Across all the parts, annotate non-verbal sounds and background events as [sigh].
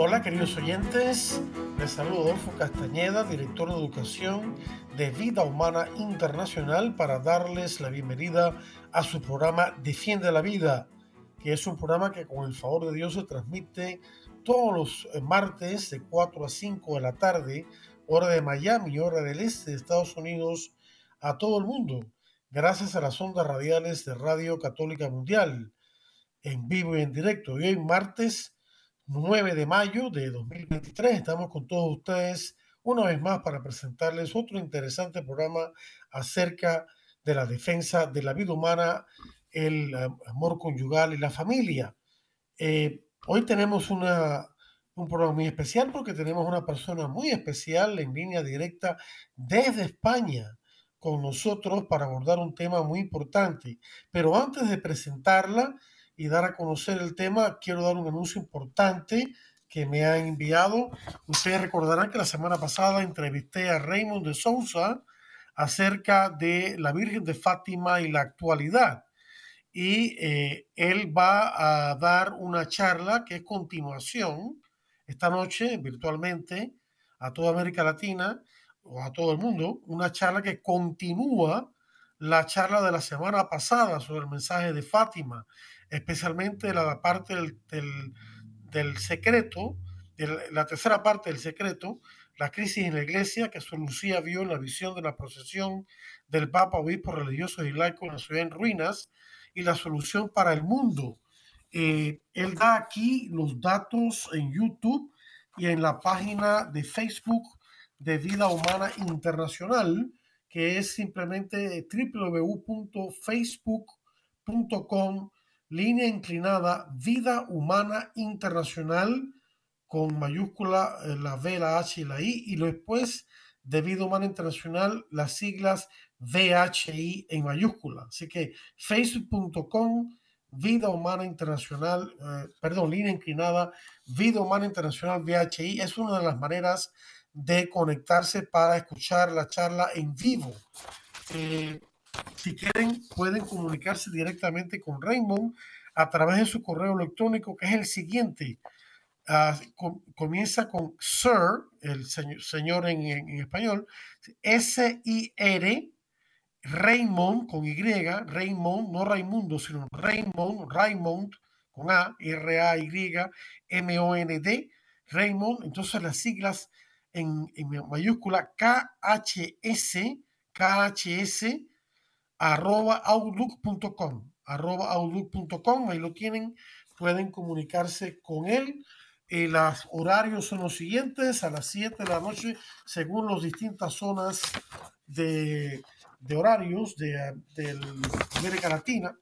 Hola queridos oyentes, les saludo Adolfo Castañeda, director de educación de Vida Humana Internacional, para darles la bienvenida a su programa Defiende la Vida, que es un programa que con el favor de Dios se transmite todos los eh, martes de 4 a 5 de la tarde, hora de Miami, hora del este de Estados Unidos, a todo el mundo, gracias a las ondas radiales de Radio Católica Mundial, en vivo y en directo. Y hoy martes 9 de mayo de 2023. Estamos con todos ustedes una vez más para presentarles otro interesante programa acerca de la defensa de la vida humana, el amor conyugal y la familia. Eh, hoy tenemos una, un programa muy especial porque tenemos una persona muy especial en línea directa desde España con nosotros para abordar un tema muy importante. Pero antes de presentarla, y dar a conocer el tema, quiero dar un anuncio importante que me ha enviado. Ustedes recordarán que la semana pasada entrevisté a Raymond de Sousa acerca de la Virgen de Fátima y la actualidad. Y eh, él va a dar una charla que es continuación esta noche virtualmente a toda América Latina o a todo el mundo, una charla que continúa la charla de la semana pasada sobre el mensaje de Fátima especialmente la parte del, secreto, la tercera parte del secreto, la crisis en la iglesia que Sor Lucía vio en la visión de la procesión del Papa Obispo religioso y laico en la ciudad en ruinas y la solución para el mundo. Eh, él da aquí los datos en YouTube y en la página de Facebook de Vida Humana Internacional, que es simplemente www.facebook.com línea inclinada Vida Humana Internacional con mayúscula eh, la V, la H y la I y después de Vida Humana Internacional las siglas VHI en mayúscula. Así que facebook.com Vida Humana Internacional, eh, perdón, línea inclinada, Vida Humana Internacional VHI es una de las maneras de conectarse para escuchar la charla en vivo. Eh, si quieren, pueden comunicarse directamente con Raymond a través de su correo electrónico, que es el siguiente. Ah, comienza con Sir, el señor, en, español, S-I-R, Raymond con Y, Raymond, no Raimundo, sino Raymond, Raymond con A, R-A-Y-M-O-N-D, Raymond, entonces las siglas en, mayúscula K-H-S, K-H-S, arroba outlook.com, arroba outlook.com, ahí lo tienen, pueden comunicarse con él. Eh, los horarios son los siguientes, a las 7 de la noche, según las distintas zonas de, horarios de, América Latina.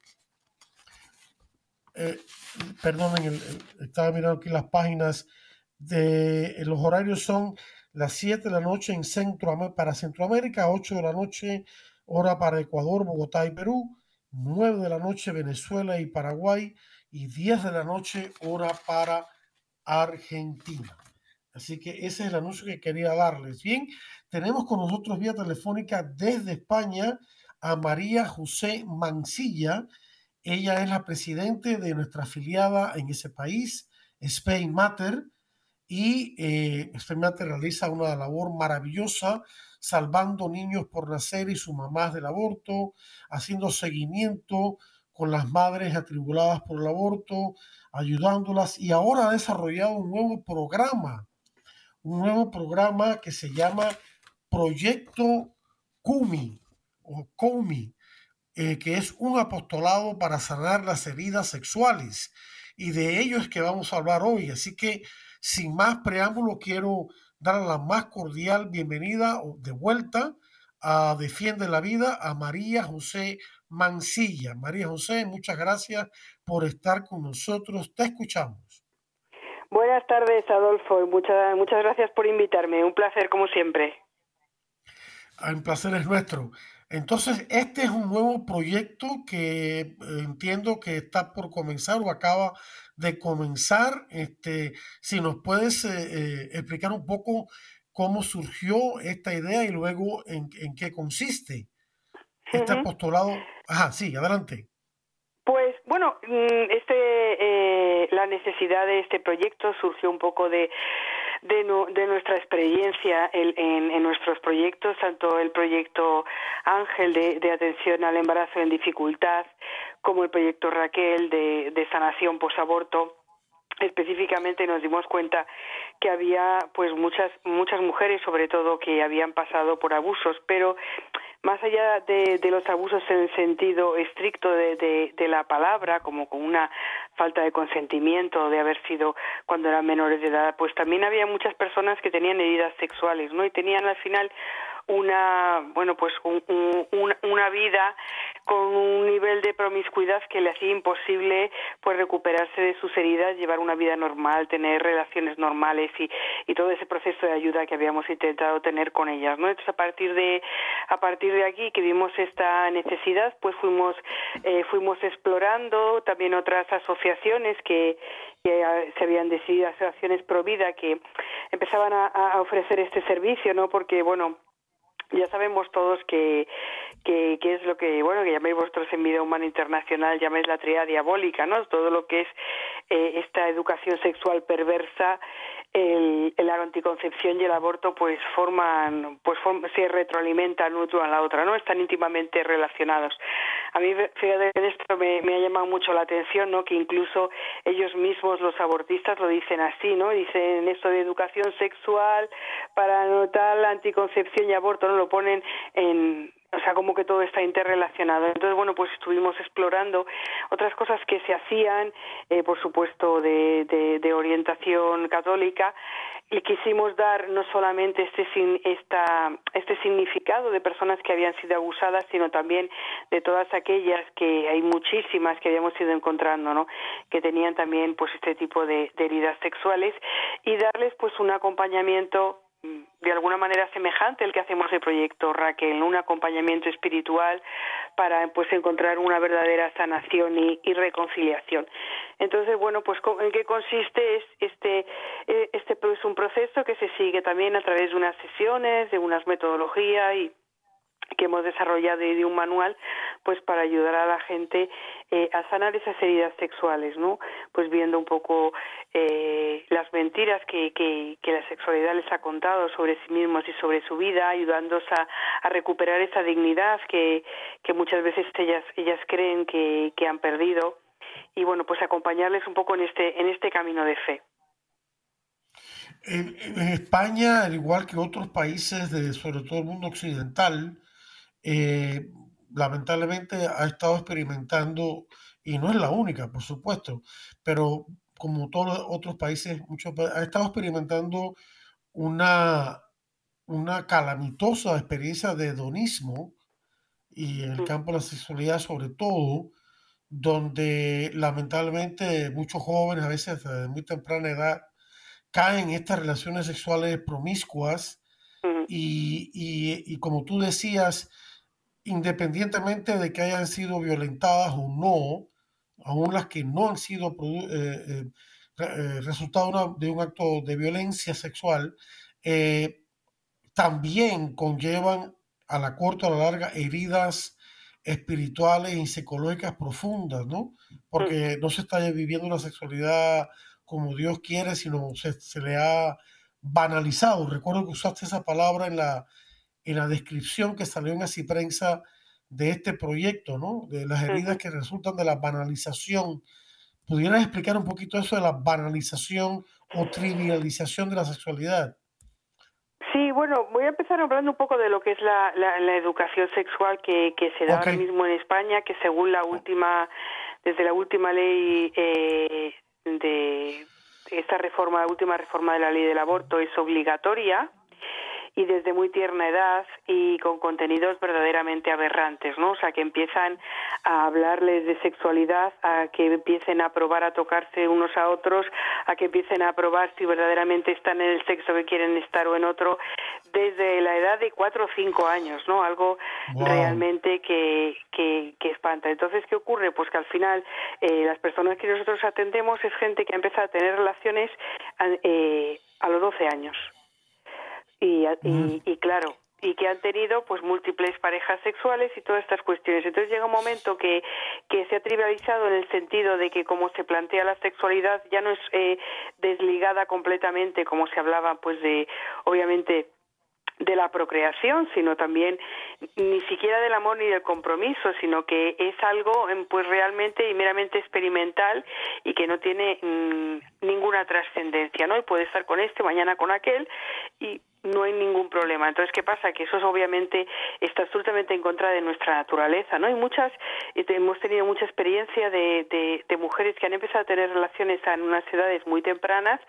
Eh, perdonen, estaba mirando aquí las páginas de los horarios son las 7 de la noche en Centro, para Centroamérica, 8 de la noche hora para Ecuador, Bogotá y Perú, 9 de la noche Venezuela y Paraguay y 10 de la noche hora para Argentina. Así que ese es el anuncio que quería darles. Bien, tenemos con nosotros vía telefónica desde España a María José Mancilla. Ella es la presidente de nuestra afiliada en ese país, Spain Matter, y eh, Spain Matter realiza una labor maravillosa salvando niños por nacer y sus mamás del aborto, haciendo seguimiento con las madres atribuladas por el aborto, ayudándolas y ahora ha desarrollado un nuevo programa, un nuevo programa que se llama Proyecto CUMI o CUMI, eh, que es un apostolado para sanar las heridas sexuales. Y de ello es que vamos a hablar hoy. Así que, sin más preámbulo, quiero dar la más cordial bienvenida de vuelta a Defiende la Vida a María José Mancilla. María José, muchas gracias por estar con nosotros. Te escuchamos. Buenas tardes, Adolfo, muchas, muchas gracias por invitarme. Un placer, como siempre. Ah, un placer es nuestro. Entonces, este es un nuevo proyecto que eh, entiendo que está por comenzar o acaba de comenzar. Este, si nos puedes eh, eh, explicar un poco cómo surgió esta idea y luego en, qué consiste este apostolado. Ajá, sí, adelante. Pues bueno, mm, este, la necesidad de este proyecto surgió un poco de de, nuestra experiencia en, nuestros proyectos, tanto el proyecto Ángel de, atención al embarazo en dificultad, como el proyecto Raquel de, de sanación posaborto específicamente nos dimos cuenta que había pues muchas muchas mujeres sobre todo que habían pasado por abusos pero más allá de, los abusos en el sentido estricto de, la palabra, como con una falta de consentimiento de haber sido cuando eran menores de edad, pues también había muchas personas que tenían heridas sexuales, ¿no? Y tenían al final una bueno pues una vida con un nivel de promiscuidad que le hacía imposible pues recuperarse de sus heridas llevar una vida normal tener relaciones normales y, todo ese proceso de ayuda que habíamos intentado tener con ellas no entonces a partir de a partir de aquí que vimos esta necesidad pues fuimos eh, fuimos explorando también otras asociaciones que, que se habían decidido asociaciones pro vida que empezaban a, a ofrecer este servicio no porque bueno ya sabemos todos que, que, es lo que, bueno, que llaméis vosotros en Humana Internacional, llaméis la tría diabólica, ¿no? Todo lo que es eh, esta educación sexual perversa el, la anticoncepción y el aborto pues forman pues se retroalimentan uno a la otra no están íntimamente relacionados. A mí fíjate esto me, me ha llamado mucho la atención no que incluso ellos mismos los abortistas lo dicen así no dicen esto de educación sexual para anotar la anticoncepción y aborto no lo ponen en o sea, como que todo está interrelacionado. Entonces, bueno, pues estuvimos explorando otras cosas que se hacían, eh, por supuesto, de, de, orientación católica, y quisimos dar no solamente este, esta, este significado de personas que habían sido abusadas, sino también de todas aquellas que hay muchísimas que habíamos ido encontrando, ¿no? Que tenían también, pues, este tipo de, de heridas sexuales y darles, pues, un acompañamiento de alguna manera semejante el que hacemos el proyecto Raquel, un acompañamiento espiritual para pues encontrar una verdadera sanación y, y reconciliación. Entonces, bueno, pues en qué consiste es este eh, este es pues, un proceso que se sigue también a través de unas sesiones, de unas metodologías y que hemos desarrollado de un manual pues para ayudar a la gente eh, a sanar esas heridas sexuales no pues viendo un poco eh, las mentiras que, que, la sexualidad les ha contado sobre sí mismos y sobre su vida ayudándolos a, a recuperar esa dignidad que, que muchas veces ellas ellas creen que, que han perdido. Y bueno pues acompañarles un poco en este en este camino de fe. En, en España, al igual que otros países de sobre todo el mundo occidental, eh, lamentablemente ha estado experimentando, y no es la única, por supuesto, pero como todos los otros países, muchos, ha estado experimentando una, una calamitosa experiencia de hedonismo y en el campo de la sexualidad sobre todo, donde lamentablemente muchos jóvenes, a veces de muy temprana edad, caen en estas relaciones sexuales promiscuas y, y, como tú decías, independientemente de que hayan sido violentadas o no, aún las que no han sido eh, eh, eh, resultado de un acto de violencia sexual, también conllevan a la corta o a la larga heridas espirituales y psicológicas profundas, ¿no? Porque no se está viviendo una sexualidad como Dios quiere, sino se, se le ha banalizado. Recuerdo que usaste esa palabra en la, en la descripción que salió en Así Prensa de este proyecto, ¿no? De las heridas que resultan de la banalización. ¿Pudieras explicar un poquito eso de la banalización o trivialización de la sexualidad? Sí, bueno, voy a empezar hablando un poco de lo que es la, la, educación sexual que, que se da ahora mismo en España, que según la última, desde la última ley eh, de esta reforma, la última reforma de la ley del aborto es obligatoria y desde muy tierna edad y con contenidos verdaderamente aberrantes, ¿no? O sea, que empiezan a hablarles de sexualidad, a que empiecen a probar a tocarse unos a otros, a que empiecen a probar si verdaderamente están en el sexo que quieren estar o en otro, desde la edad de cuatro o cinco años, ¿no? Algo realmente que, que, que, espanta. Entonces, ¿qué ocurre? Pues que al final eh, las personas que nosotros atendemos es gente que ha empezado a tener relaciones eh, a los 12 años. Y, y, y claro, y que han tenido pues múltiples parejas sexuales y todas estas cuestiones. Entonces llega un momento que, que se ha trivializado en el sentido de que como se plantea la sexualidad ya no es eh, desligada completamente como se hablaba pues de obviamente de la procreación, sino también ni siquiera del amor ni del compromiso, sino que es algo em, pues realmente y meramente experimental y que no tiene mm, ninguna trascendencia, ¿no? Y puede estar con este, mañana con aquel y no hay ningún problema. Entonces, ¿qué pasa? Que eso es obviamente está absolutamente en contra de nuestra naturaleza, ¿no? Y muchas, hemos tenido mucha experiencia de, de, de, mujeres que han empezado a tener relaciones en unas edades muy tempranas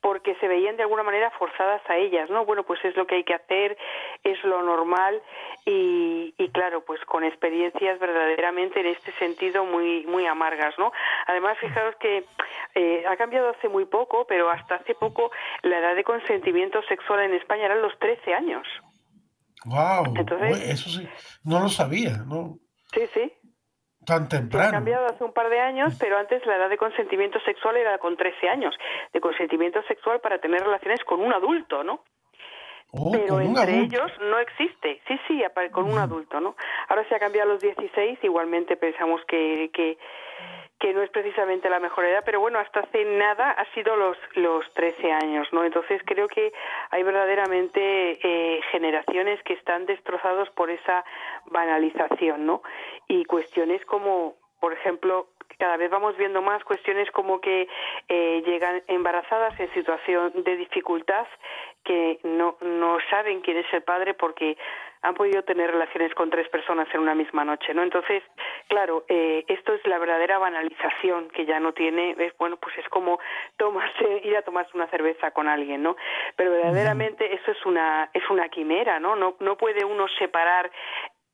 porque se veían de alguna manera forzadas a ellas, ¿no? Bueno, pues es lo que hay que hacer, es lo normal y, y claro, pues con experiencias verdaderamente en este sentido muy, muy amargas, ¿no? Además, fijaros que eh, ha cambiado hace muy poco, pero hasta hace poco la edad de consentimiento sexual en España eran los 13 años. Wow, eso sí, no lo sabía, ¿no? Sí, sí. Tan temprano. ha cambiado hace un par de años, pero antes la edad de consentimiento sexual era con 13 años, de consentimiento sexual para tener relaciones con un adulto, ¿no? Oh, pero entre ellos no existe. Sí, sí, con un adulto, ¿no? Ahora se ha cambiado a los 16, igualmente pensamos que, que, que no es precisamente la mejor edad, pero bueno, hasta hace nada ha sido los, los 13 años, ¿no? Entonces creo que hay verdaderamente eh, generaciones que están destrozados por esa banalización, ¿no? Y cuestiones como, por ejemplo, cada vez vamos viendo más cuestiones como que eh, llegan embarazadas en situación de dificultad que no, no saben quién es el padre porque han podido tener relaciones con tres personas en una misma noche, ¿no? Entonces, claro, eh, esto es la verdadera banalización que ya no tiene, es bueno, pues es como tomarse, [laughs] ir a tomarse una cerveza con alguien, ¿no? Pero verdaderamente eso es una, es una quimera, ¿no? No, no puede uno separar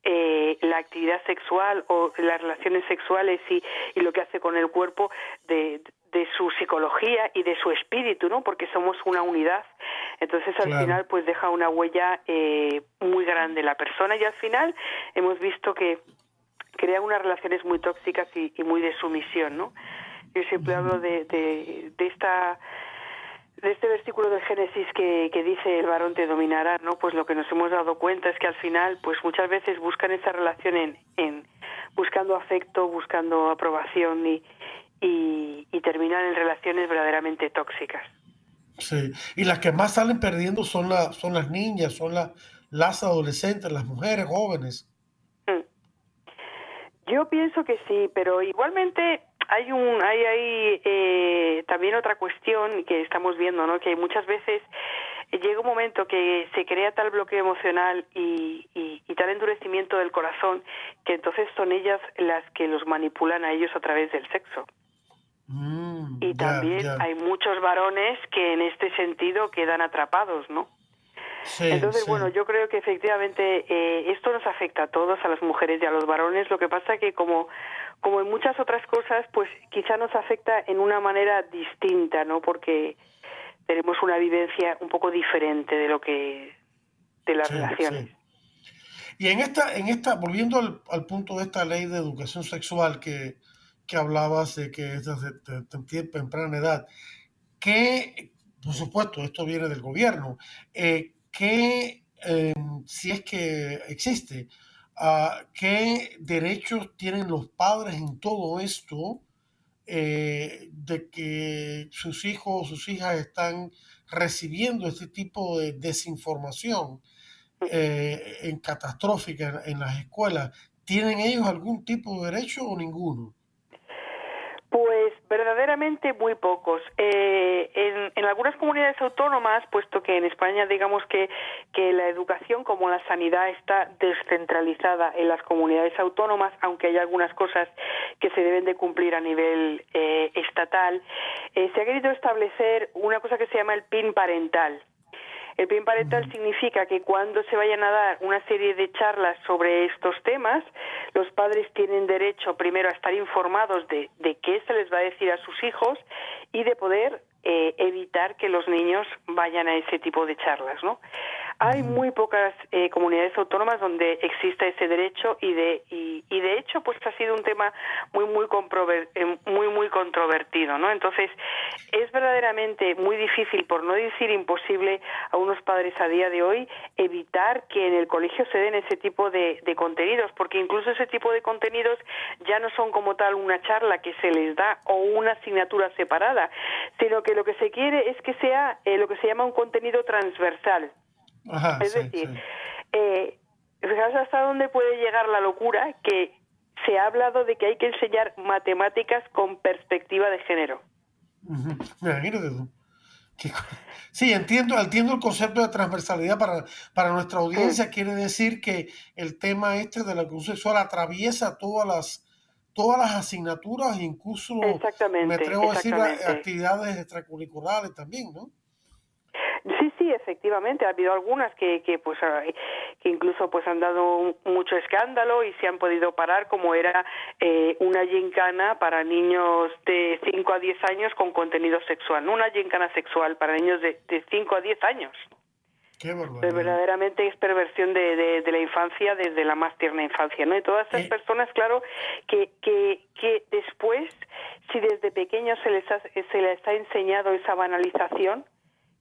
eh, la actividad sexual o las relaciones sexuales y, y lo que hace con el cuerpo de, de su psicología y de su espíritu, ¿no? Porque somos una unidad. Entonces, al Claro. final, pues deja una huella eh, muy grande la persona y al final hemos visto que crea unas relaciones muy tóxicas y, y muy de sumisión, ¿no? Yo siempre hablo de, de, de esta de este versículo del Génesis que, que dice el varón te dominará, ¿no? Pues lo que nos hemos dado cuenta es que al final, pues muchas veces buscan esa relación en, en buscando afecto, buscando aprobación y, y, y terminan en relaciones verdaderamente tóxicas. Sí. Y las que más salen perdiendo son, la, son las niñas, son la- las adolescentes, las mujeres jóvenes. Mm. Yo pienso que sí, pero igualmente hay un hay ahí eh, también otra cuestión que estamos viendo, ¿no? Que muchas veces llega un momento que se crea tal bloqueo emocional y, y, y tal endurecimiento del corazón que entonces son ellas las que los manipulan a ellos a través del sexo. Mm, Y también hay muchos varones que en este sentido quedan atrapados, ¿no? Sí, Entonces, sí. bueno, yo creo que efectivamente eh, esto nos afecta a todos, a las mujeres y a los varones. Lo que pasa que como, como en muchas otras cosas, pues quizá nos afecta en una manera distinta, ¿no? Porque tenemos una vivencia un poco diferente de lo que de las Sí, relaciones. sí. Y en esta, en esta, volviendo al, al punto de esta ley de educación sexual que, que hablabas de que es desde te- te- te- temprana edad, que, por supuesto, esto viene del gobierno, eh, eh, si es que existe, ah, ¿qué derechos tienen los padres en todo esto eh, de que sus hijos o sus hijas están recibiendo este tipo de desinformación eh, en catastrófica en las escuelas? ¿Tienen ellos algún tipo de derecho o ninguno? Pues verdaderamente muy pocos. Eh, en, en algunas comunidades autónomas, puesto que en España digamos que, que la educación como la sanidad está descentralizada en las comunidades autónomas, aunque hay algunas cosas que se deben de cumplir a nivel eh, estatal, eh, se ha querido establecer una cosa que se llama el PIN parental. El bien parental significa que cuando se vayan a dar una serie de charlas sobre estos temas, los padres tienen derecho primero a estar informados de, de qué se les va a decir a sus hijos y de poder eh, evitar que los niños vayan a ese tipo de charlas, ¿no? Hay muy pocas eh, comunidades autónomas donde exista ese derecho y de y, de hecho pues ha sido un tema muy muy eh, muy muy controvertido, ¿no? Entonces es verdaderamente muy difícil, por no decir imposible, a unos padres a día de hoy evitar que en el colegio se den ese tipo de, de contenidos, porque incluso ese tipo de contenidos ya no son como tal una charla que se les da o una asignatura separada, sino que lo que se quiere es que sea eh, lo que se llama un contenido transversal es decir, eh, hasta dónde puede llegar la locura que se ha hablado de que hay que enseñar matemáticas con perspectiva de género. [laughs] Sí, entiendo, entiendo el concepto de transversalidad para, para nuestra audiencia. Quiere decir que el tema este de la cruz sexual atraviesa todas las todas las asignaturas, incluso me atrevo a decir actividades extracurriculares también, ¿no? Sí, efectivamente. Ha habido algunas que, que pues, ah, que incluso pues han dado mucho escándalo y se han podido parar, como era eh, una gincana para niños de 5 a 10 años con contenido sexual, no una gincana sexual para niños de, de 5 a 10 años. Qué verdaderamente es perversión de, de, la infancia desde la más tierna infancia, ¿no? Y todas esas eh. personas, claro, que, que, que después, si desde pequeños se les se les ha enseñado esa banalización,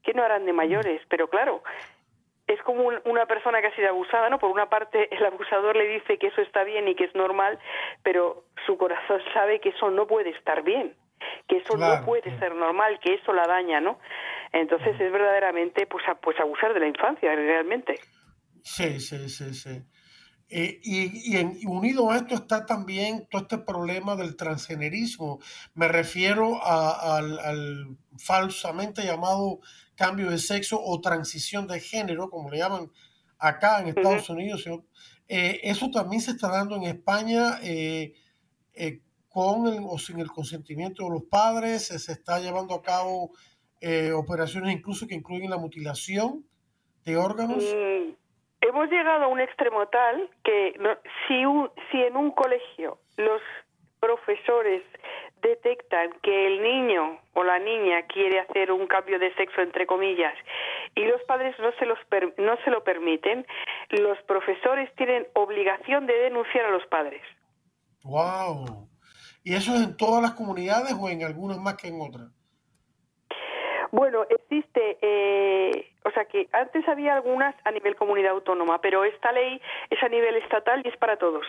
¿qué no harán de mayores? Pero claro, es como una persona que ha sido abusada, ¿no? Por una parte, el abusador le dice que eso está bien y que es normal, pero su corazón sabe que eso no puede estar bien, que eso no puede ser normal, que eso la daña, ¿no? Entonces es verdaderamente, pues, pues abusar de la infancia, realmente. Sí, sí, sí, sí. Eh, y, y, unido a esto está también todo este problema del transgenerismo. Me refiero al, al, falsamente llamado cambio de sexo o transición de género, como le llaman acá en Estados Unidos. Eh, eso también se está dando en España eh, con o sin el consentimiento de los padres. Se está llevando a cabo operaciones incluso que incluyen la mutilación de órganos. Mm, hemos llegado a un extremo tal que si, si en un colegio los profesores detectan que el niño o la niña quiere hacer un cambio de sexo entre comillas y los padres no se los no se lo permiten, los profesores tienen obligación de denunciar a los padres. Wow. ¿Y eso es en todas las comunidades o en algunas más que en otras? Bueno, existe, eh, o sea que antes había algunas a nivel comunidad autónoma, pero esta ley es a nivel estatal y es para todos.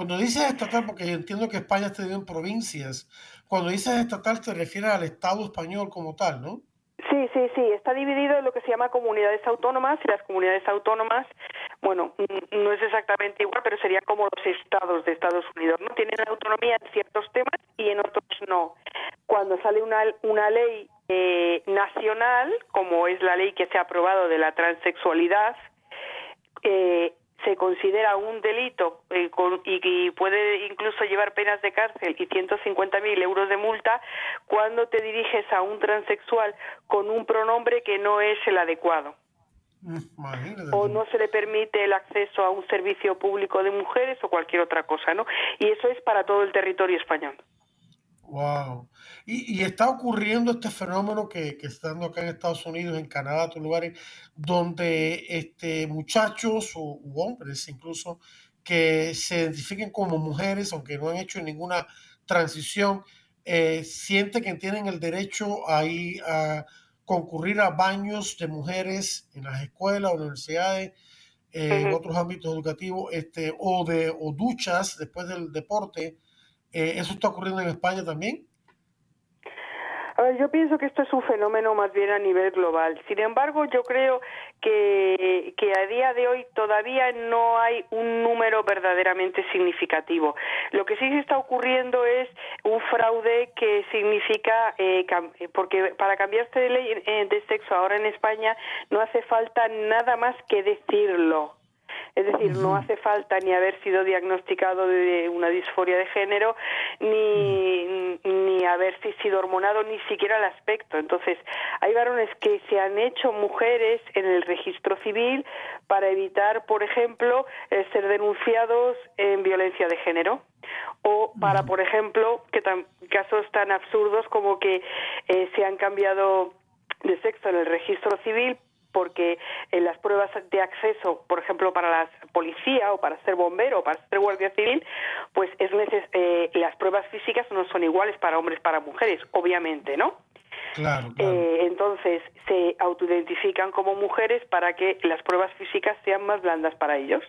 Cuando dices estatal, porque yo entiendo que España está en provincias, cuando dices estatal te refieres al Estado español como tal, ¿no? Sí, sí, sí, está dividido en lo que se llama comunidades autónomas y las comunidades autónomas, bueno, no es exactamente igual, pero sería como los estados de Estados Unidos, ¿no? Tienen autonomía en ciertos temas y en otros no. Cuando sale una, una ley eh, nacional, como es la ley que se ha aprobado de la transexualidad, eh, se considera un delito eh, y, puede incluso llevar penas de cárcel y 150.000 euros de multa cuando te diriges a un transexual con un pronombre que no es el adecuado. O no se le permite el acceso a un servicio público de mujeres o cualquier otra cosa, ¿no? Y eso es para todo el territorio español. Wow. Y, está ocurriendo este fenómeno que, que está dando acá en Estados Unidos, en Canadá, otros lugares, donde este, muchachos o hombres incluso que se identifiquen como mujeres, aunque no han hecho ninguna transición, eh, sienten que tienen el derecho a ir a concurrir a baños de mujeres en las escuelas, universidades, eh, en otros ámbitos educativos, este, o de o duchas después del deporte eh, ¿Eso está ocurriendo en España también? A ver, yo pienso que esto es un fenómeno más bien a nivel global. Sin embargo, yo creo que, que a día de hoy todavía no hay un número verdaderamente significativo. Lo que sí se está ocurriendo es un fraude que significa, eh, porque para cambiarse de ley eh, de sexo ahora en España no hace falta nada más que decirlo. Es decir, no hace falta ni haber sido diagnosticado de una disforia de género, ni, ni haberse sido hormonado ni siquiera el aspecto. Entonces, hay varones que se han hecho mujeres en el registro civil para evitar, por ejemplo, ser denunciados en violencia de género o para, por ejemplo, que casos tan absurdos como que eh, se han cambiado de sexo en el registro civil porque en las pruebas de acceso, por ejemplo, para la policía o para ser bombero o para ser guardia civil, pues es eh, las pruebas físicas no son iguales para hombres para mujeres, obviamente, ¿no? Claro, eh, entonces se autoidentifican como mujeres para que las pruebas físicas sean más blandas para ellos.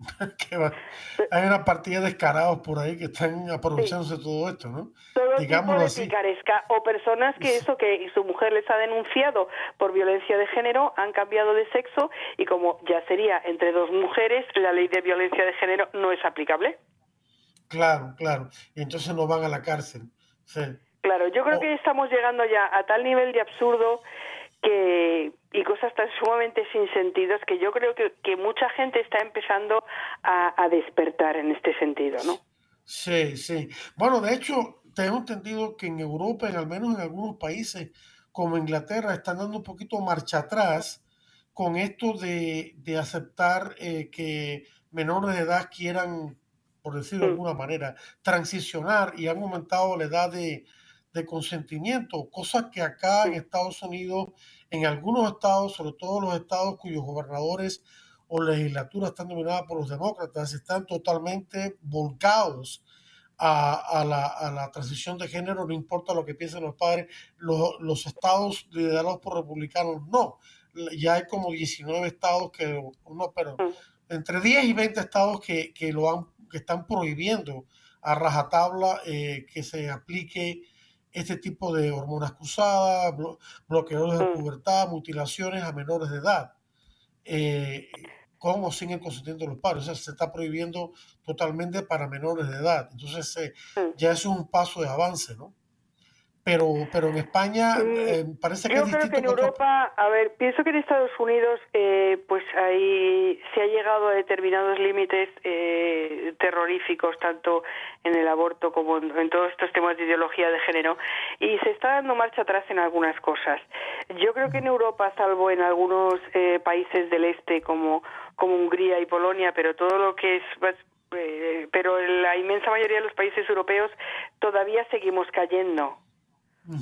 [laughs] Hay una partida de descarados por ahí que están aprovechándose de todo esto, ¿no? Todo Digámoslo así. picaresca o personas que eso que su mujer les ha denunciado por violencia de género han cambiado de sexo y como ya sería entre dos mujeres, la ley de violencia de género no es aplicable. Claro, claro. Y entonces no van a la cárcel. Claro, yo creo que estamos llegando ya a tal nivel de absurdo que y cosas tan sumamente sin sentidos que yo creo que, que mucha gente está empezando a, despertar en este sentido, ¿no? Sí, sí. Bueno, de hecho, tengo entendido que en Europa, en al menos en algunos países como Inglaterra, están dando un poquito marcha atrás con esto de, de aceptar eh, que menores de edad quieran, por decirlo de mm. alguna manera, transicionar y han aumentado la edad de, de consentimiento, cosa que acá en Estados Unidos, en algunos estados, sobre todo los estados cuyos gobernadores o legislaturas están dominadas por los demócratas, están totalmente volcados a, la, transición de género, no importa lo que piensen los padres, los, estados liderados por republicanos no. Ya hay como 19 estados que, no, pero entre 10 y 20 estados que, lo han, que están prohibiendo a rajatabla eh, que se aplique este tipo de hormonas cruzadas, bloqueadores de mm. pubertad, mutilaciones a menores de edad, eh, con o sin el consentimiento de los padres. O sea, se está prohibiendo totalmente para menores de edad. Entonces, eh, mm. ya es un paso de avance, ¿no? Pero, pero en España eh, parece que Yo creo que en Europa, a ver, pienso que en Estados Unidos eh, pues ahí se ha llegado a determinados límites eh, terroríficos, tanto en el aborto como en, todos estos temas de ideología de género, y se está dando marcha atrás en algunas cosas. Yo creo que en Europa, salvo en algunos países del este como, como Hungría y Polonia, pero todo lo que es pues, pero en la inmensa mayoría de los países europeos todavía seguimos cayendo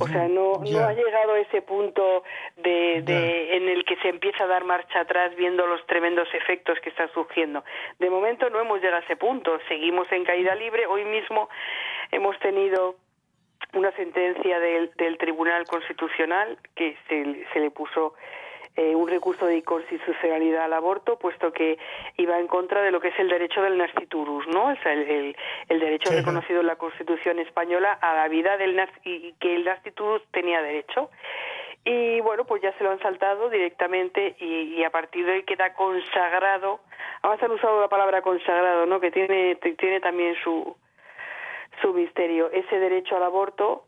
o sea, no, no ha llegado a ese punto de, de, en el que se empieza a dar marcha atrás viendo los tremendos efectos que están surgiendo. De momento no hemos llegado a ese punto. Seguimos en caída libre. Hoy mismo hemos tenido una sentencia del, del Tribunal Constitucional que se, se le puso eh, un recurso de inconstitucionalidad al aborto, puesto que iba en contra de lo que es el derecho del nasciturus, ¿no? O sea, el, el, derecho reconocido en la Constitución española a la vida del y que el nasciturus tenía derecho. Y bueno, pues ya se lo han saltado directamente y, a partir de hoy queda consagrado. Además han usado la palabra consagrado, ¿no? Que tiene, tiene también su, su misterio. Ese derecho al aborto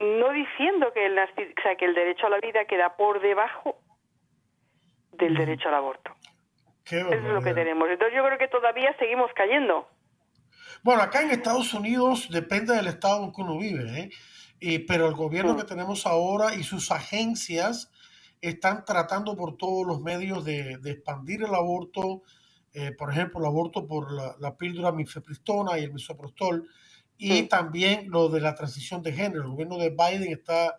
no diciendo que el, o sea, que el derecho a la vida queda por debajo del derecho al aborto. Eso es lo que tenemos. Entonces yo creo que todavía seguimos cayendo. Bueno, acá en Estados Unidos depende del estado en que uno vive, ¿eh? pero el gobierno mm. que tenemos ahora y sus agencias están tratando por todos los medios de, expandir el aborto, eh, por ejemplo, el aborto por la, píldora mifepristona y el misoprostol, y también lo de la transición de género. El gobierno de Biden está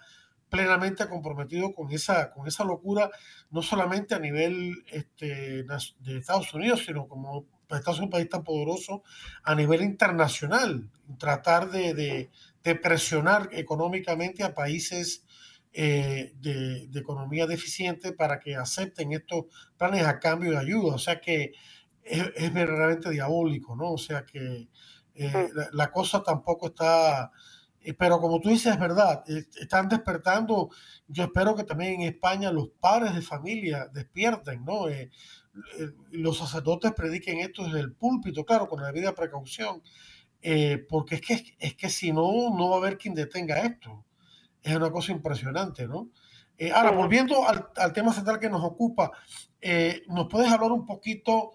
plenamente comprometido con esa, con esa locura, no solamente a nivel este, de Estados Unidos, sino como Estados Unidos es un país tan poderoso a nivel internacional, tratar de, presionar económicamente a países eh, de, economía deficiente para que acepten estos planes a cambio de ayuda. O sea que es, verdaderamente diabólico, ¿no? O sea que eh, la, cosa tampoco está pero como tú dices, es verdad, están despertando. Yo espero que también en España los padres de familia despierten, ¿no? Eh, eh, los sacerdotes prediquen esto desde el púlpito, claro, con la debida precaución, porque es que, es que si no, no va a haber quien detenga esto. Es una cosa impresionante, ¿no? ahora, volviendo al, al, tema central que nos ocupa, ¿nos puedes hablar un poquito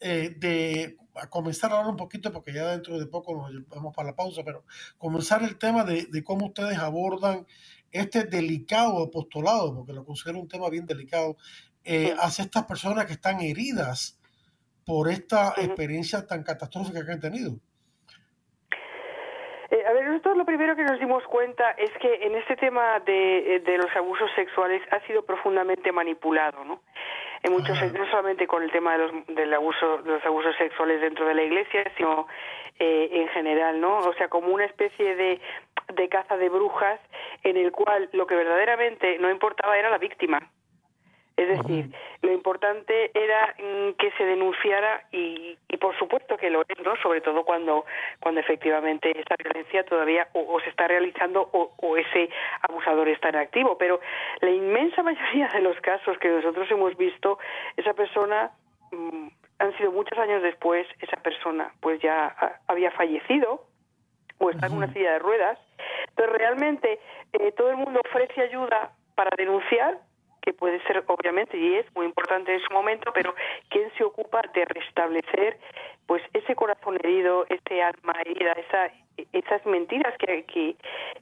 de a comenzar a hablar un poquito, porque ya dentro de poco nos vamos para la pausa, pero comenzar el tema de, de cómo ustedes abordan este delicado apostolado, porque lo considero un tema bien delicado, eh, hacia estas personas que están heridas por esta experiencia tan catastrófica que han tenido. Eh, a ver, nosotros lo primero que nos dimos cuenta es que en este tema de, eh, de los abusos sexuales ha sido profundamente manipulado, ¿no? En muchos, no solamente con el tema de los, del abuso, de los abusos sexuales dentro de la iglesia, sino eh, en general, ¿no? O sea, como una especie de, de caza de brujas en el cual lo que verdaderamente no importaba era la víctima. Es decir, lo importante era mm, que se denunciara y, y, por supuesto que lo es, ¿no? Sobre todo cuando, cuando efectivamente esa violencia todavía o, se está realizando o, o, ese abusador está en activo. Pero la inmensa [laughs] mayoría de los casos que nosotros hemos visto, esa persona mm, han sido muchos años después, esa persona pues ya había fallecido o está en una silla de ruedas. Entonces realmente eh, todo el mundo ofrece ayuda para denunciar que puede ser obviamente y es muy importante en su momento, pero ¿quién se ocupa de restablecer pues ese corazón herido, ese alma herida, esa, esas mentiras que, que,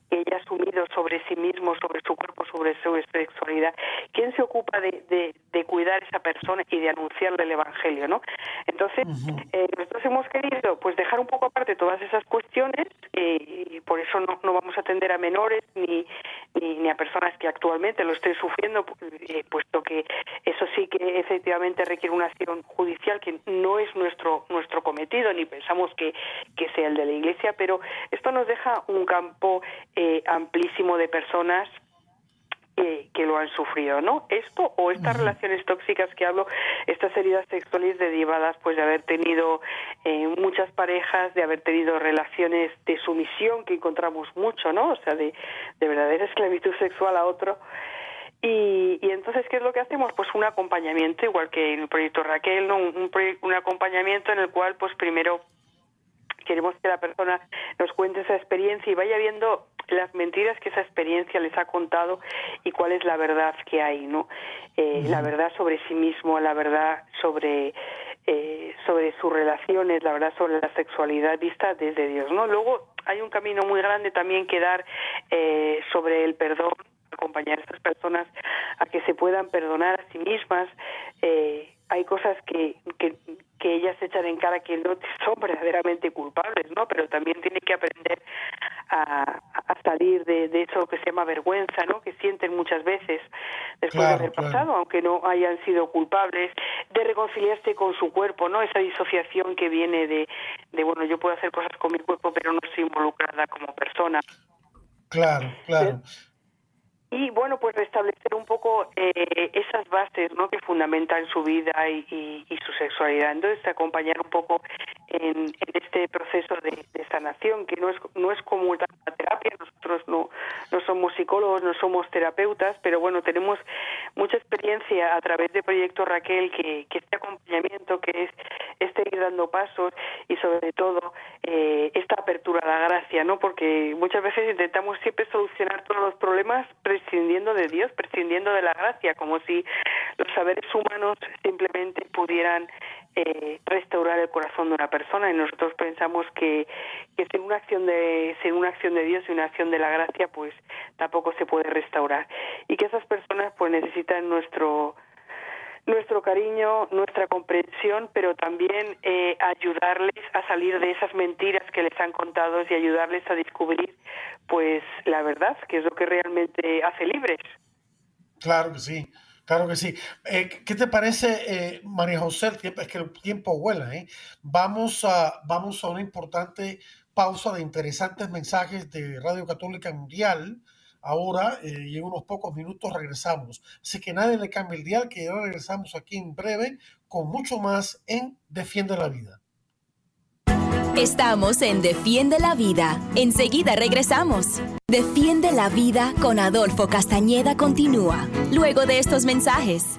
ella ha asumido sobre sí mismo, sobre su cuerpo, sobre su sexualidad? ¿Quién se ocupa de, de, de cuidar a esa persona y de anunciarle el Evangelio? ¿no? Entonces, eh, nosotros hemos querido pues dejar un poco aparte todas esas cuestiones y por eso no, no vamos a atender a menores ni, ni, ni a personas que actualmente lo estén sufriendo eh, puesto que eso sí que efectivamente requiere una acción judicial que no es nuestro nuestro cometido ni pensamos que, que sea el de la Iglesia, pero esto nos deja un campo eh, amplísimo de personas que, lo han sufrido, ¿no? Esto o estas relaciones tóxicas que hablo, estas heridas sexuales derivadas pues de haber tenido eh, muchas parejas, de haber tenido relaciones de sumisión que encontramos mucho, ¿no? O sea, de, de verdadera esclavitud sexual a otro y, y, entonces, ¿qué es lo que hacemos? Pues un acompañamiento, igual que en el proyecto Raquel, ¿no? un, un, acompañamiento en el cual, pues primero queremos que la persona nos cuente esa experiencia y vaya viendo las mentiras que esa experiencia les ha contado y cuál es la verdad que hay, ¿no? Eh, La verdad sobre sí mismo, la verdad sobre eh, sobre sus relaciones, la verdad sobre la sexualidad vista desde Dios, ¿no? Luego hay un camino muy grande también que dar eh, sobre el perdón acompañar a estas personas a que se puedan perdonar a sí mismas. Eh, hay cosas que, que, que, ellas echan en cara que no son verdaderamente culpables, ¿no? Pero también tienen que aprender a, a salir de, de, eso que se llama vergüenza, ¿no? Que sienten muchas veces después de haber pasado, aunque no hayan sido culpables, de reconciliarse con su cuerpo, ¿no? Esa disociación que viene de, de bueno, yo puedo hacer cosas con mi cuerpo, pero no estoy involucrada como persona. Claro, claro y bueno pues restablecer un poco eh, esas bases no que fundamentan su vida y, y, su sexualidad. Entonces acompañar un poco en, en este proceso de, sanación que no es no es como la terapia. Nosotros no no somos psicólogos no somos terapeutas pero bueno tenemos mucha experiencia a través de proyecto Raquel que, que este acompañamiento que es este ir dando pasos y sobre todo eh, esta apertura a la gracia no porque muchas veces intentamos siempre solucionar todos los problemas prescindiendo de Dios, prescindiendo de la gracia, como si los saberes humanos simplemente pudieran eh, restaurar el corazón de una persona. Y nosotros pensamos que, que sin una acción de sin una acción de Dios y una acción de la gracia pues tampoco se puede restaurar. Y que esas personas pues necesitan nuestro nuestro cariño, nuestra comprensión, pero también eh, ayudarles a salir de esas mentiras que les han contado y ayudarles a descubrir, pues, la verdad, que es lo que realmente hace libres. Claro que sí, claro que sí. Eh, ¿Qué te parece, eh, María José? Es que el tiempo vuela, ¿eh? Vamos a, vamos a una importante pausa de interesantes mensajes de Radio Católica Mundial ahora eh, y en unos pocos minutos regresamos. Así que nadie le cambie el dial, que ya regresamos aquí en breve con mucho más en Defiende la Vida. Estamos en Defiende la Vida. Enseguida regresamos. Defiende la Vida con Adolfo Castañeda continúa, luego de estos mensajes.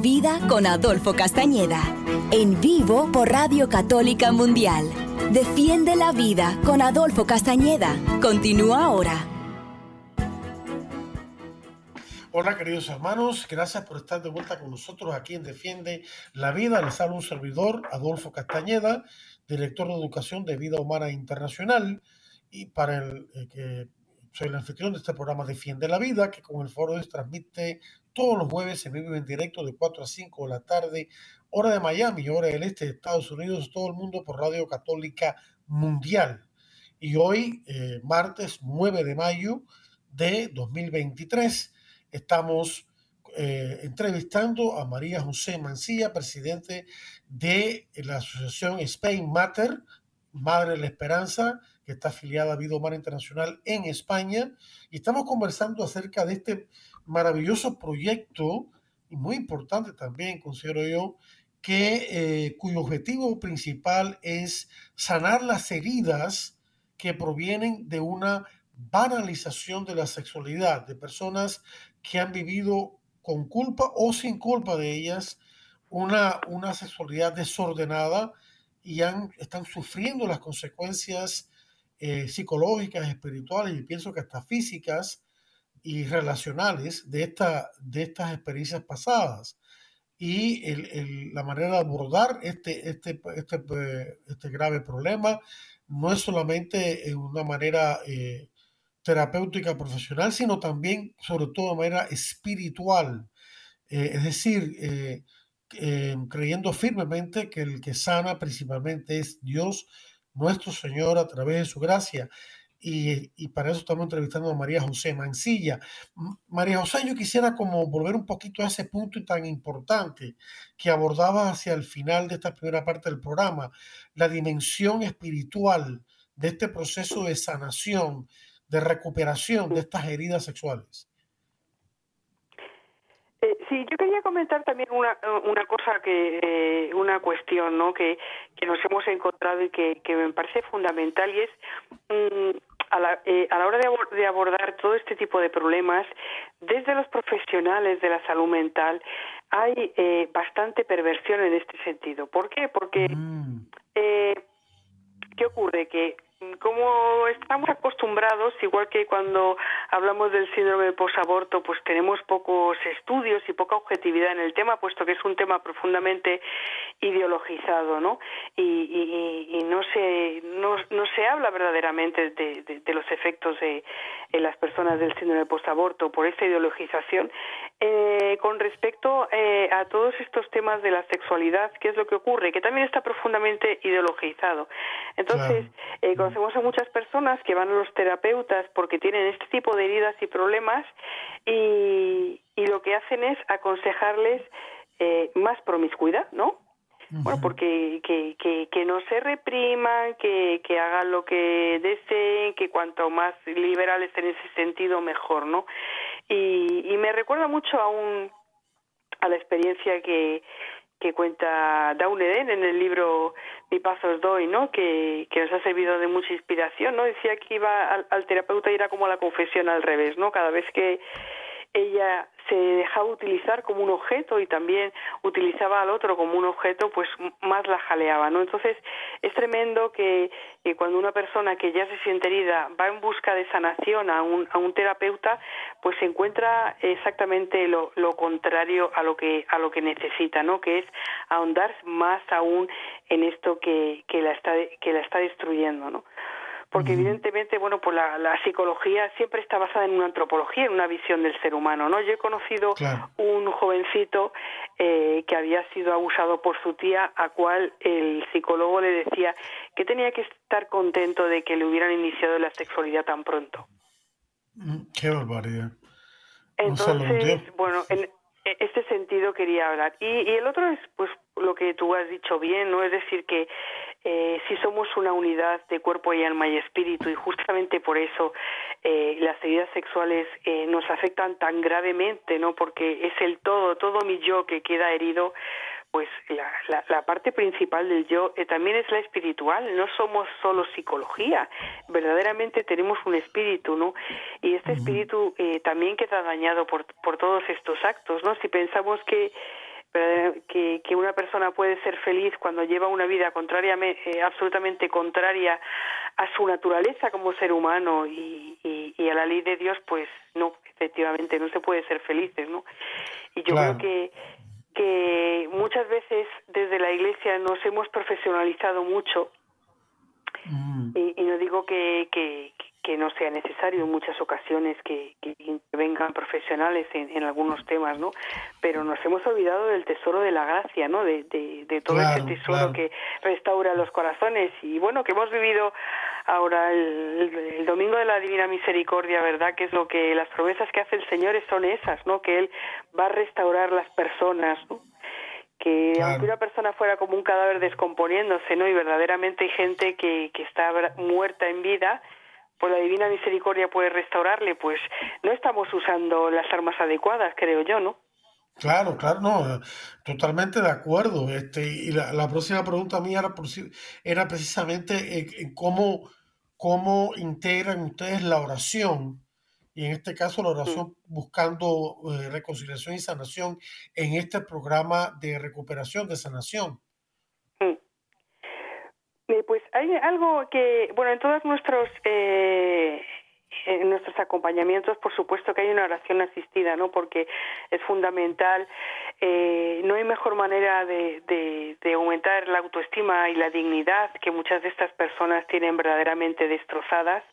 Vida con Adolfo Castañeda. En vivo por Radio Católica Mundial. Defiende la vida con Adolfo Castañeda. Continúa ahora. Hola queridos hermanos, gracias por estar de vuelta con nosotros aquí en Defiende la Vida. Les habla un servidor, Adolfo Castañeda, director de Educación de Vida Humana Internacional. Y para el eh, que soy el anfitrión de este programa Defiende la Vida, que con el foro transmite todos los jueves se vive en directo de 4 a 5 de la tarde, hora de Miami, hora del este de Estados Unidos, todo el mundo por Radio Católica Mundial. Y hoy, eh, martes 9 de mayo de 2023, estamos eh, entrevistando a María José Mancilla, presidente de la asociación Spain Matter, Madre de la Esperanza, que está afiliada a Vida Humana Internacional en España. Y estamos conversando acerca de este maravilloso proyecto y muy importante también, considero yo, que, eh, cuyo objetivo principal es sanar las heridas que provienen de una banalización de la sexualidad, de personas que han vivido con culpa o sin culpa de ellas una, una sexualidad desordenada y han, están sufriendo las consecuencias eh, psicológicas, espirituales y pienso que hasta físicas y relacionales de, esta, de estas experiencias pasadas. Y el, la manera de abordar este, este, este, este, grave problema no es solamente en una manera eh, terapéutica profesional, sino también, sobre todo, de manera espiritual. Eh, es decir, eh, creyendo firmemente que el que sana principalmente es Dios, nuestro Señor, a través de su gracia y, para eso estamos entrevistando a María José Mancilla. María José, yo quisiera como volver un poquito a ese punto tan importante que abordaba hacia el final de esta primera parte del programa, la dimensión espiritual de este proceso de sanación, de recuperación de estas heridas sexuales. Eh, sí, yo quería comentar también una, una cosa que eh, una cuestión, ¿no? Que, que nos hemos encontrado y que, que me parece fundamental y es mm, a la, eh, a la hora de, abordar todo este tipo de problemas, desde los profesionales de la salud mental, hay eh, bastante perversión en este sentido. ¿Por qué? Porque, mm. eh, ¿qué ocurre? Que como estamos acostumbrados, igual que cuando hablamos del síndrome de posaborto, pues tenemos pocos estudios y poca objetividad en el tema, puesto que es un tema profundamente ideologizado, ¿no? Y, no se no, no, se habla verdaderamente de, los efectos de las personas del síndrome de posaborto por esta ideologización. Eh, con respecto eh, a todos estos temas de la sexualidad, ¿qué es lo que ocurre? Que también está profundamente ideologizado. Entonces, eh, conocemos a muchas personas que van a los terapeutas porque tienen este tipo de heridas y problemas y, y lo que hacen es aconsejarles más promiscuidad, ¿no? Bueno, porque que, que, que no se repriman, que, que hagan lo que deseen, que cuanto más liberales en ese sentido, mejor, ¿no? Y, y me recuerda mucho a un a la experiencia que, que cuenta Dawn Eden en el libro Mi paso os doy, ¿no? Que, que nos ha servido de mucha inspiración, ¿no? Decía que iba al, al terapeuta y era como la confesión al revés, ¿no? Cada vez que ella se dejaba utilizar como un objeto y también utilizaba al otro como un objeto, pues más la jaleaba, ¿no? Entonces es tremendo que, cuando una persona que ya se siente herida va en busca de sanación a un, a un terapeuta, pues se encuentra exactamente lo, lo contrario a lo que a lo que necesita, ¿no? Que es ahondar más aún en esto que, que la está que la está destruyendo, ¿no? Porque evidentemente, bueno, pues la, la, psicología siempre está basada en una antropología, en una visión del ser humano, ¿no? Yo he conocido un jovencito eh, que había sido abusado por su tía, a cual el psicólogo le decía que tenía que estar contento de que le hubieran iniciado la sexualidad tan pronto. Mm, qué barbaridad. Entonces, bueno, en este sentido quería hablar. Y, y el otro es, pues, lo que tú has dicho bien, ¿no? Es decir, que eh, si somos una unidad de cuerpo y alma y espíritu y justamente por eso eh, las heridas sexuales eh, nos afectan tan gravemente, ¿no? Porque es el todo, todo mi yo que queda herido, pues la, la, la parte principal del yo eh, también es la espiritual, no somos solo psicología, verdaderamente tenemos un espíritu, ¿no? Y este espíritu eh, también queda dañado por, por todos estos actos, ¿no? Si pensamos que que, que una persona puede ser feliz cuando lleva una vida contraria, eh, absolutamente contraria a su naturaleza como ser humano y, y, y, a la ley de Dios, pues no, efectivamente, no se puede ser felices, ¿no? Y yo creo que que muchas veces desde la Iglesia nos hemos profesionalizado mucho mm. y, y, no digo que, que, que no sea necesario en muchas ocasiones que, que intervengan profesionales en, en, algunos temas, ¿no? Pero nos hemos olvidado del tesoro de la gracia, ¿no? De, de, de todo claro, ese tesoro claro. que restaura los corazones y bueno, que hemos vivido ahora el, el, el, domingo de la Divina Misericordia, ¿verdad? Que es lo que las promesas que hace el Señor son esas, ¿no? Que Él va a restaurar las personas, ¿no? que claro. aunque una persona fuera como un cadáver descomponiéndose, ¿no? Y verdaderamente hay gente que, que está muerta en vida, pues la divina misericordia puede restaurarle, pues no estamos usando las armas adecuadas, creo yo, ¿no? Claro, claro, no, totalmente de acuerdo. Este, y la, la próxima pregunta mía era, era precisamente eh, cómo, cómo integran ustedes la oración, y en este caso la oración mm. buscando eh, reconciliación y sanación en este programa de recuperación de sanación. Eh, pues hay algo que, bueno, en todos nuestros eh, nuestros acompañamientos, por supuesto que hay una oración asistida, ¿no? Porque es fundamental. Eh, no hay mejor manera de, de, de, aumentar la autoestima y la dignidad que muchas de estas personas tienen verdaderamente destrozadas.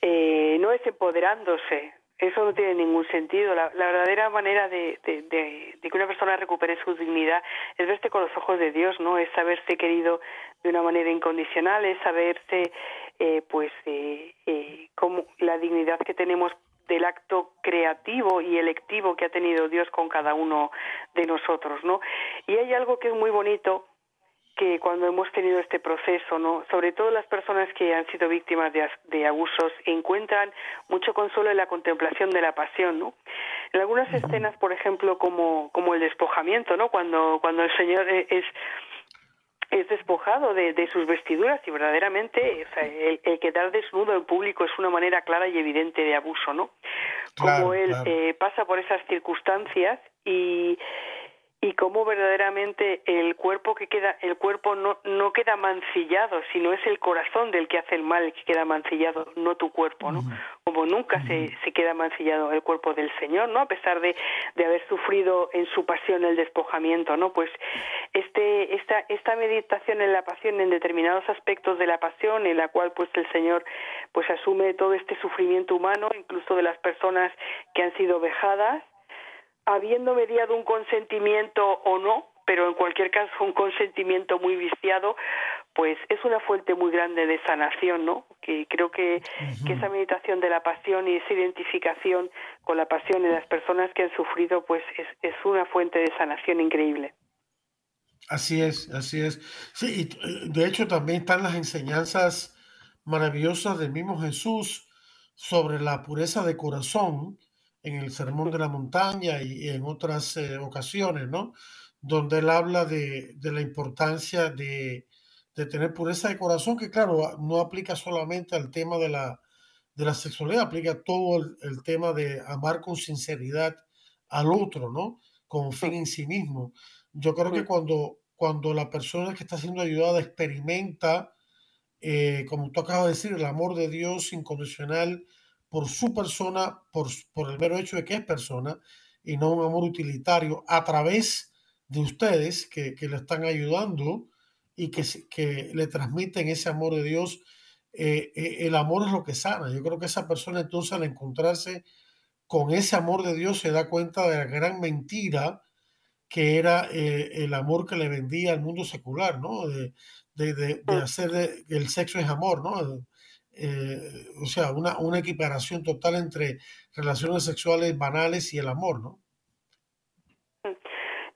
Eh, no es empoderándose, eso no tiene ningún sentido. La, verdadera manera de, de, de, de, que una persona recupere su dignidad es verse con los ojos de Dios, ¿no? Es saberse querido de una manera incondicional, es saberse, eh, pues, eh, eh, como la dignidad que tenemos del acto creativo y electivo que ha tenido Dios con cada uno de nosotros, ¿no? Y hay algo que es muy bonito que cuando hemos tenido este proceso, ¿no? Sobre todo las personas que han sido víctimas de, de abusos encuentran mucho consuelo en la contemplación de la pasión, ¿no? En algunas escenas, por ejemplo, como como el despojamiento, ¿no? Cuando cuando el Señor es es despojado de, de, sus vestiduras y verdaderamente o sea, el, el, quedar desnudo en público es una manera clara y evidente de abuso, ¿no? Como claro, él claro. Eh, pasa por esas circunstancias y y cómo verdaderamente el cuerpo que queda el cuerpo no no queda mancillado sino es el corazón del que hace el mal el que queda mancillado no tu cuerpo no como nunca se, se queda mancillado el cuerpo del señor no a pesar de, de haber sufrido en su pasión el despojamiento no pues este esta esta meditación en la pasión en determinados aspectos de la pasión en la cual pues el señor pues asume todo este sufrimiento humano incluso de las personas que han sido vejadas habiendo mediado un consentimiento o no, pero en cualquier caso un consentimiento muy viciado, pues es una fuente muy grande de sanación, ¿no? Que creo que, que, esa meditación de la pasión y esa identificación con la pasión en las personas que han sufrido, pues es, es una fuente de sanación increíble. Así es, así es. Sí, y de hecho también están las enseñanzas maravillosas del mismo Jesús sobre la pureza de corazón en el Sermón de la Montaña y en otras eh, ocasiones, ¿no? donde él habla de, la importancia de, tener pureza de corazón, que claro, no aplica solamente al tema de la, de la sexualidad, aplica todo el, tema de amar con sinceridad al otro, ¿no? Con fin en sí mismo. Yo creo que cuando, cuando la persona que está siendo ayudada experimenta, eh, como tú acabas de decir, el amor de Dios incondicional por su persona, por, por el mero hecho de que es persona, y no un amor utilitario, a través de ustedes que, le están ayudando y que, que le transmiten ese amor de Dios. Eh, eh, el amor es lo que sana. Yo creo que esa persona entonces al encontrarse con ese amor de Dios se da cuenta de la gran mentira que era eh, el amor que le vendía al mundo secular, ¿no? De, de, mm. hacer el sexo es amor, ¿no? O sea, una, una equiparación total entre relaciones sexuales banales y el amor, ¿no?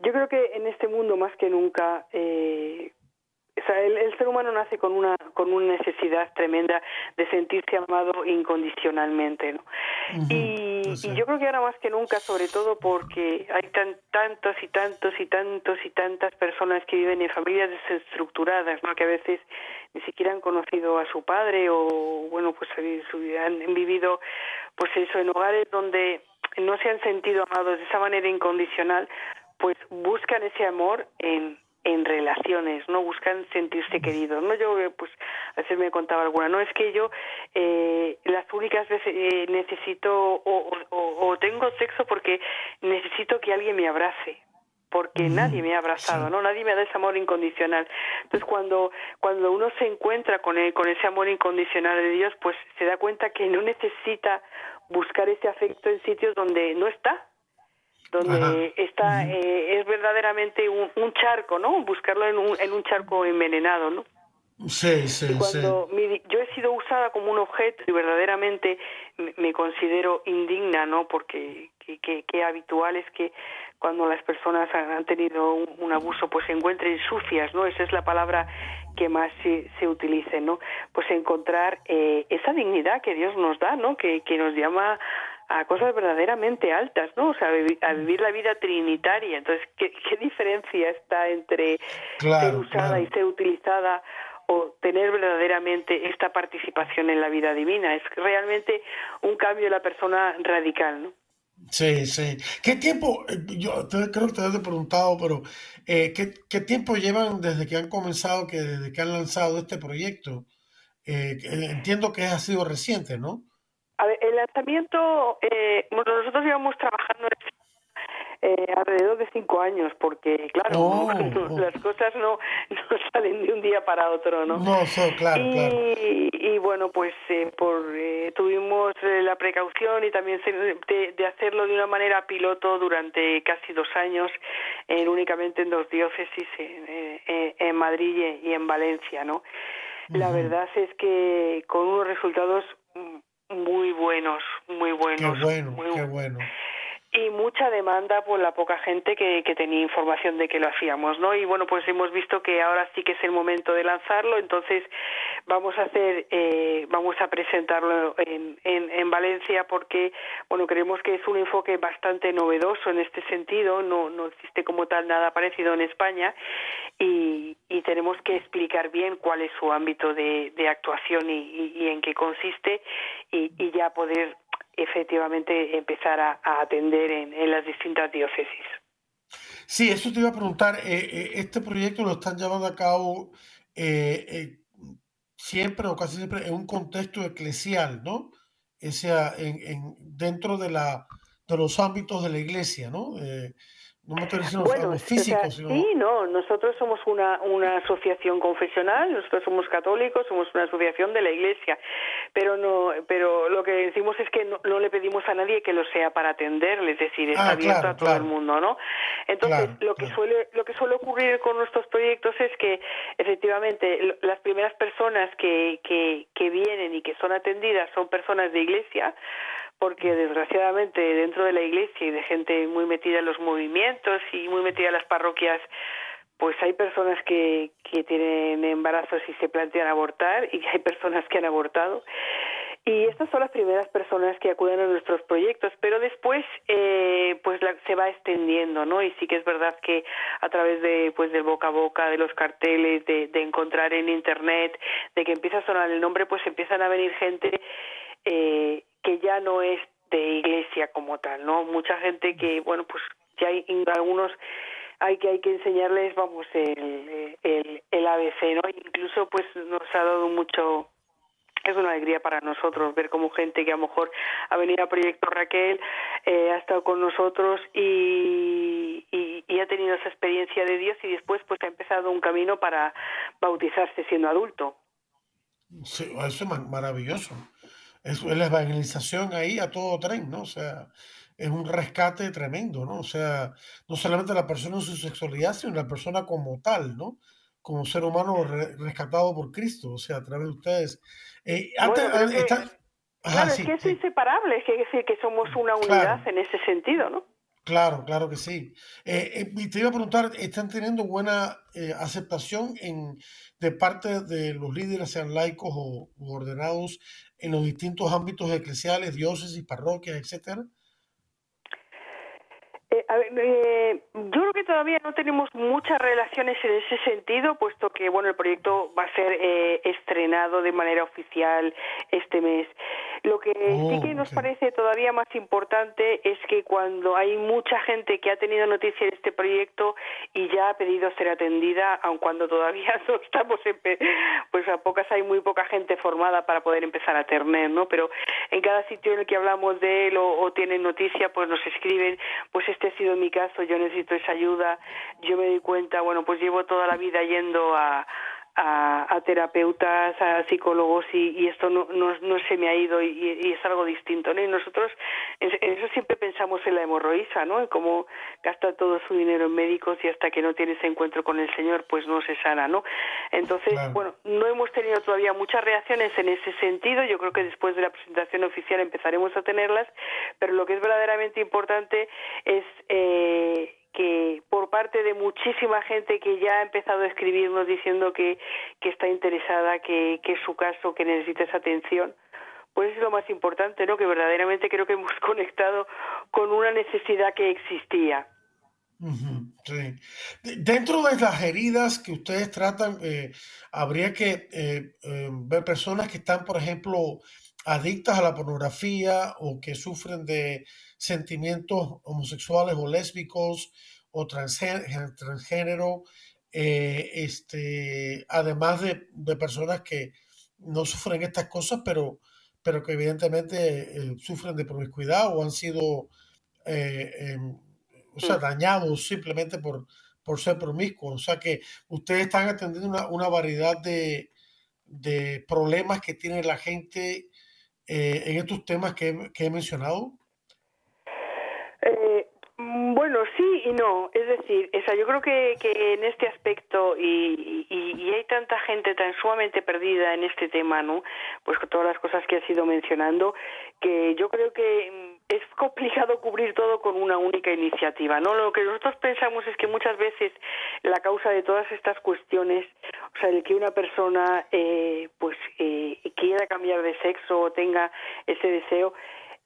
Yo creo que en este mundo más que nunca, eh, o sea, el, ser humano nace con una con una necesidad tremenda de sentirse amado incondicionalmente, ¿no? y, yo creo que ahora más que nunca, sobre todo porque hay tan, tantos y tantos y tantos y tantas personas que viven en familias desestructuradas, ¿no? Que a veces ni siquiera han conocido a su padre o, bueno, pues han vivido, pues eso, en hogares donde no se han sentido amados de esa manera incondicional, pues buscan ese amor en, en relaciones, no buscan sentirse queridos. No yo pues a veces me contaba alguna, no es que yo eh, las únicas veces eh, necesito o, o, tengo sexo porque necesito que alguien me abrace porque nadie me ha abrazado, ¿no? Nadie me da ese amor incondicional. Entonces, cuando cuando uno se encuentra con con ese amor incondicional de Dios, pues se da cuenta que no necesita buscar ese afecto en sitios donde no está, donde está eh, es verdaderamente un, charco, ¿no? Buscarlo en un, en un charco envenenado, ¿no? Sí, sí, cuando yo he sido usada como un objeto y verdaderamente me, considero indigna, ¿no? Porque qué habitual es que cuando las personas han, tenido un, abuso, pues se encuentren sucias, ¿no? Esa es la palabra que más se, se utilice, ¿no? Pues encontrar eh, esa dignidad que Dios nos da, ¿no? Que, que nos llama a cosas verdaderamente altas, ¿no? O sea, a vivir, la vida trinitaria. Entonces, ¿qué, diferencia está entre ser usada y ser utilizada o tener verdaderamente esta participación en la vida divina? Es realmente un cambio de la persona radical, ¿no? Sí, sí. ¿Qué tiempo, eh, yo creo que te he preguntado, pero eh, ¿qué, ¿qué, tiempo llevan desde que han comenzado, que desde que han lanzado este proyecto? Eh, entiendo que ha sido reciente, ¿no? El lanzamiento, eh, nosotros íbamos trabajando eh, alrededor de cinco años, porque claro, oh, [laughs] oh. las cosas no, no [laughs] salen de un día para otro, ¿no? No, claro, y, y bueno, pues eh, por eh, tuvimos la precaución y también de, de, hacerlo de una manera piloto durante casi dos años, únicamente en dos diócesis, en, en Madrid y en Valencia, ¿no? La verdad es que con unos resultados muy buenos, muy buenos. Qué bueno, qué bueno y mucha demanda por la poca gente que, tenía información de que lo hacíamos, ¿no? Y bueno, pues hemos visto que ahora sí que es el momento de lanzarlo, entonces vamos a hacer, eh, vamos a presentarlo en, en, en, Valencia porque, bueno, creemos que es un enfoque bastante novedoso en este sentido, no, no existe como tal nada parecido en España y, y tenemos que explicar bien cuál es su ámbito de, de actuación y, y, en qué consiste y, y ya poder efectivamente empezar a, atender en, las distintas diócesis. Sí, eso te iba a preguntar. Eh, eh, este proyecto lo están llevando a cabo eh, siempre o casi siempre en un contexto eclesial, ¿no? O sea, en, dentro de, la, de los ámbitos de la iglesia, ¿no? No bueno, Sí, no, nosotros somos una, una asociación confesional, nosotros somos católicos, somos una asociación de la Iglesia, pero no, pero lo que decimos es que no, le pedimos a nadie que lo sea para atenderle, es decir, está ah, abierto a todo el mundo, ¿no? Entonces, lo que suele, lo que suele ocurrir con nuestros proyectos es que efectivamente las primeras personas que, que, que vienen y que son atendidas son personas de iglesia, porque desgraciadamente dentro de la iglesia y de gente muy metida en los movimientos y muy metida en las parroquias, pues hay personas que, que tienen embarazos y se plantean abortar y [laughs] hay personas que han abortado. Y estas son las primeras personas que acuden a nuestros proyectos, pero después eh, pues se va extendiendo, ¿no? Y sí que es verdad que a través de pues del boca a boca, de los carteles, de, de encontrar en internet, de que empieza a sonar el nombre, pues empiezan a venir gente eh, que ya no es de iglesia como tal, ¿no? Mucha gente que, bueno, pues ya hay algunos hay que hay que enseñarles, vamos, el, el, el ABC, ¿no? Incluso, pues, nos ha dado mucho es una alegría para nosotros ver como gente que a lo mejor ha venido a Proyecto Raquel, eh, ha estado con nosotros y, y, y, ha tenido esa experiencia de Dios y después pues ha empezado un camino para bautizarse siendo adulto. Sí, eso es maravilloso es, la evangelización ahí a todo tren, ¿no? O sea, es un rescate tremendo, ¿no? O sea, no solamente la persona en su sexualidad, sino la persona como tal, ¿no? Como ser humano rescatado por Cristo, o sea, a través de ustedes. Eh, eh, claro, es que es inseparable, es decir, que somos una unidad en ese sentido, ¿no? Claro, claro que sí. Eh, eh te iba a preguntar, ¿están teniendo buena eh, aceptación en, de parte de los líderes, sean laicos o ordenados, en los distintos ámbitos eclesiales, diócesis, parroquias, etcétera? Eh, eh, yo creo que todavía no tenemos muchas relaciones en ese sentido, puesto que bueno el proyecto va a ser eh, estrenado de manera oficial este mes. Lo que sí que oh, nos parece todavía más importante es que cuando hay mucha gente que ha tenido noticia de este proyecto y ya ha pedido ser atendida, aun cuando todavía [laughs] no estamos en, pues a pocas hay muy poca gente formada para poder empezar a tener, ¿no? Pero en cada sitio en el que hablamos de él o, o tienen noticia, pues nos escriben, pues este ha sido mi caso, yo necesito esa ayuda, yo me di cuenta, bueno, pues llevo toda la vida yendo a, a, terapeutas, a psicólogos y, esto no, no, no, se me ha ido y, es algo distinto, ¿no? Y nosotros en, eso siempre pensamos en la hemorroísa, ¿no? En cómo gasta todo su dinero en médicos y hasta que no tiene ese encuentro con el Señor, pues no se sana, ¿no? Entonces, bueno, no hemos tenido todavía muchas reacciones en ese sentido. Yo creo que después de la presentación oficial empezaremos a tenerlas, pero lo que es verdaderamente importante es eh, que por parte de muchísima gente que ya ha empezado a escribirnos diciendo que, que está interesada, que, que es su caso, que necesita esa atención, pues es lo más importante, ¿no? Que verdaderamente creo que hemos [laughs] conectado con una necesidad que existía. sí. Dentro de las heridas que ustedes tratan, eh, habría que eh, eh, ver personas que están, por ejemplo, adictas a la pornografía o que sufren de sentimientos homosexuales o lésbicos o transgénero, eh, este, además de, personas que no sufren estas cosas, pero, pero que evidentemente eh, sufren de promiscuidad o han sido eh, em, o sea, mm. dañados simplemente por, por ser promiscuos. O sea que ustedes están atendiendo una, una variedad de, de, problemas que tiene la gente en estos temas que, que he mencionado. Mm, bueno, sí y no. Es decir, esa, yo creo que, que en este aspecto, y, y, hay tanta gente tan sumamente perdida en este tema, ¿no? Pues con todas las cosas que has ido mencionando, que yo creo que mm, es complicado cubrir todo con una única iniciativa, ¿no? Lo que nosotros pensamos es que muchas veces la causa de todas estas cuestiones, o sea, el que una persona, eh, pues, eh, quiera cambiar de sexo o tenga ese deseo,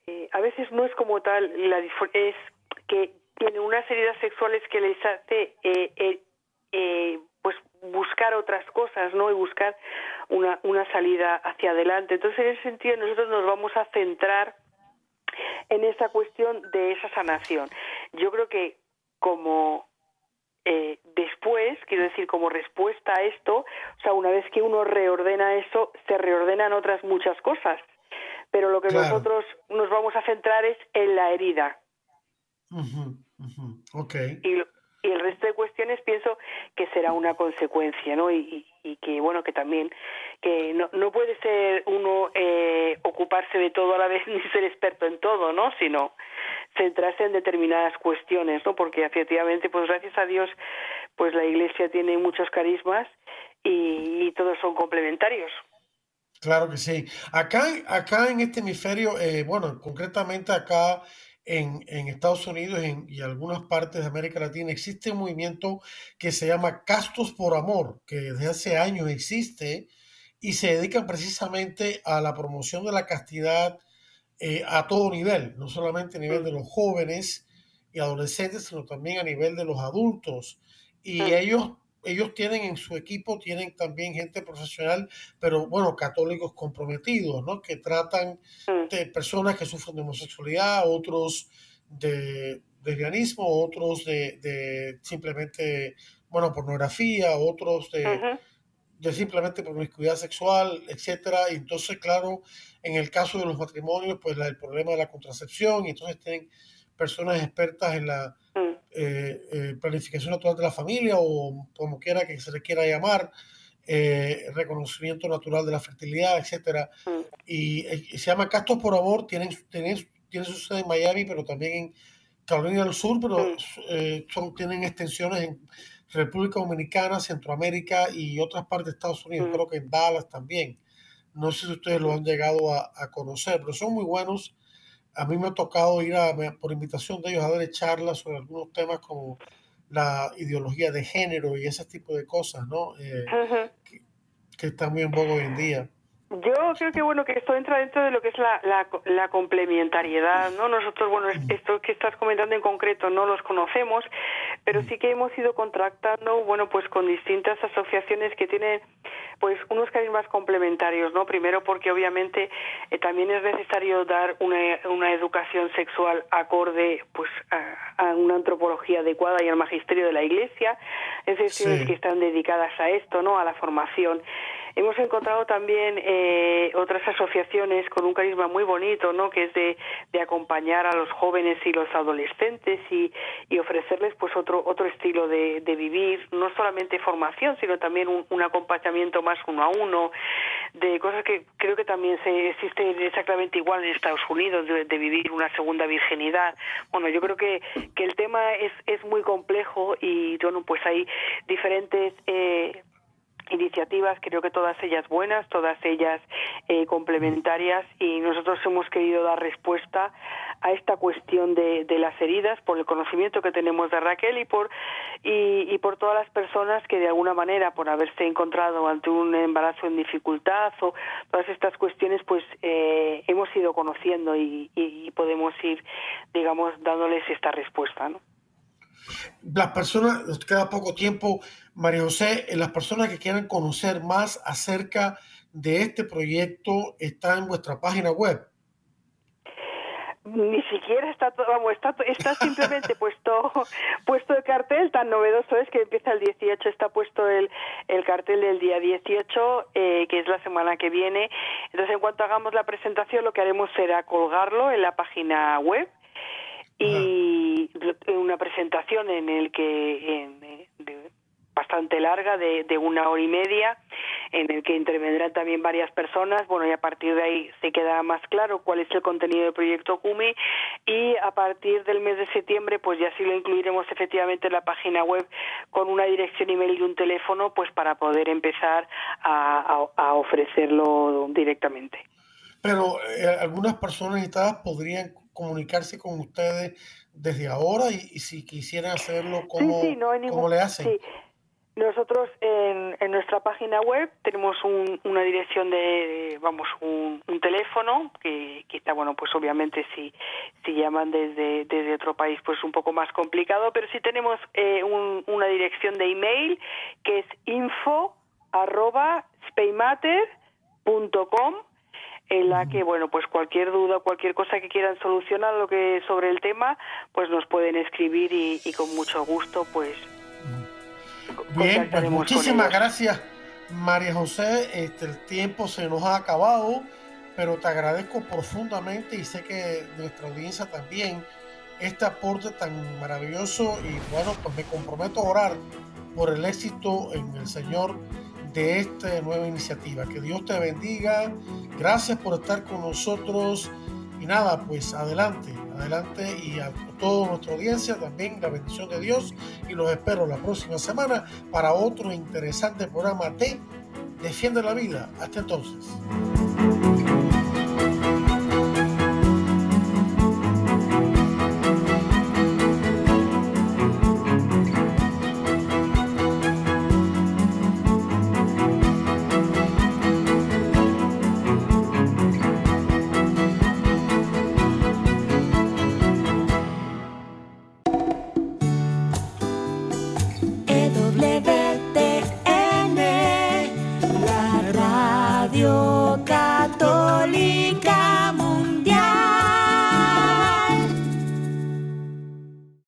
eh, a veces no es como tal, la, es que tiene unas heridas sexuales que les hace eh, eh, eh, pues buscar otras cosas, ¿no? Y buscar una, una salida hacia adelante. Entonces, en ese sentido, nosotros nos vamos a centrar en esa cuestión de esa sanación. Yo creo que como eh, después, quiero decir, como respuesta a esto, o sea, una vez que uno reordena eso, se reordenan otras muchas cosas. Pero lo que nosotros nos vamos a centrar es en la herida, Okay. Y, y, el resto de cuestiones pienso que será una consecuencia, ¿no? Y, y que bueno que también que no, no puede ser uno eh, ocuparse de todo a la vez [laughs] ni ser experto en todo no sino centrarse en determinadas cuestiones no porque efectivamente pues gracias a Dios pues la Iglesia tiene muchos carismas y, todos son complementarios Claro que sí. Acá, acá en este hemisferio, eh, bueno, concretamente acá en, en Estados Unidos y algunas partes de América Latina existe un movimiento que se llama Castos por Amor, que desde hace años existe y se dedican precisamente a la promoción de la castidad eh, a todo nivel, no solamente a nivel de los jóvenes y adolescentes, sino también a nivel de los adultos. Y ellos ellos tienen en su equipo, tienen también gente profesional, pero bueno, católicos comprometidos, ¿no? Que tratan mm. de personas que sufren de homosexualidad, otros de lesbianismo, otros de, simplemente, bueno, pornografía, otros de, de simplemente promiscuidad sexual, etcétera. Y entonces, claro, en el caso de los matrimonios, pues el problema de la contracepción, y entonces tienen personas expertas en la mm. Eh, eh, planificación natural de la familia o como quiera que se le quiera llamar, eh, reconocimiento natural de la fertilidad, etcétera. Mm. Y, se llama Castos por Amor, tienen, tienen, tiene su sede en Miami, pero también en Carolina del Sur, pero mm. son, tienen extensiones en República Dominicana, Centroamérica y otras partes de Estados Unidos, mm. creo que en Dallas también. No sé si ustedes lo han llegado a, a conocer, pero son muy buenos a mí me ha tocado ir a, por invitación de ellos a dar charlas sobre algunos temas como la ideología de género y ese tipo de cosas, ¿no? Eh, que, que, están muy en boga hoy en día. Yo creo que bueno que esto entra dentro de lo que es la, la, complementariedad, ¿no? Nosotros, bueno, esto que estás comentando en concreto no los conocemos, pero sí que hemos ido contractando, bueno, pues con distintas asociaciones que tienen pues unos carismas complementarios, ¿no? Primero porque obviamente eh, también es necesario dar una, una educación sexual acorde pues a, una antropología adecuada y al magisterio de la Iglesia, es decir, que están dedicadas a esto, ¿no? A la formación Hemos encontrado también eh, otras asociaciones con un carisma muy bonito, ¿no? Que es de, acompañar a los jóvenes y los adolescentes y, ofrecerles pues otro otro estilo de, vivir, no solamente formación, sino también un, acompañamiento más uno a uno, de cosas que creo que también se existe exactamente igual en Estados Unidos, de, vivir una segunda virginidad. Bueno, yo creo que, que el tema es, es muy complejo y bueno, pues hay diferentes eh, iniciativas, creo que todas ellas buenas, todas ellas eh, complementarias y nosotros hemos querido dar respuesta a esta cuestión de, de, las heridas por el conocimiento que tenemos de Raquel y por y, por todas las personas que de alguna manera por haberse encontrado ante un embarazo en dificultad o todas estas cuestiones pues eh, hemos ido conociendo y, y, podemos ir digamos dándoles esta respuesta ¿no? las personas, nos poco tiempo, María José, las personas que quieran conocer más acerca de este proyecto está en vuestra página web. Ni siquiera está todo, vamos, está, está simplemente [laughs] puesto puesto el cartel, tan novedoso es que empieza el 18, está puesto el, el cartel del día 18, eh, que es la semana que viene. Entonces, en cuanto hagamos la presentación, lo que haremos será colgarlo en la página web y una presentación en el que en, bastante larga de, de, una hora y media en el que intervendrán también varias personas. Bueno y a partir de ahí se queda más claro cuál es el contenido del proyecto CUMI y a partir del mes de septiembre pues ya sí lo incluiremos efectivamente en la página web con una dirección email y un teléfono pues para poder empezar a, a, ofrecerlo directamente. Pero eh, algunas personas invitadas podrían comunicarse con ustedes desde ahora y, si quisieran hacerlo, ¿cómo, le hacen? Nosotros en, en, nuestra página web tenemos una dirección de, vamos, un, teléfono que quizá, bueno, pues obviamente si, si llaman desde, desde otro país pues un poco más complicado, pero sí tenemos eh, una dirección de email que es info arroba en la que bueno pues cualquier duda cualquier cosa que quieran solucionar lo que sobre el tema pues nos pueden escribir y, con mucho gusto pues bien pues muchísimas gracias María José este el tiempo se nos ha acabado pero te agradezco profundamente y sé que nuestra audiencia también este aporte tan maravilloso y bueno pues me comprometo a orar por el éxito en el Señor de esta nueva iniciativa. Que Dios te bendiga. Gracias por estar con nosotros. Y nada, pues adelante, adelante y a toda nuestra audiencia también la bendición de Dios y los espero la próxima semana para otro interesante programa de Defiende la Vida. Hasta entonces.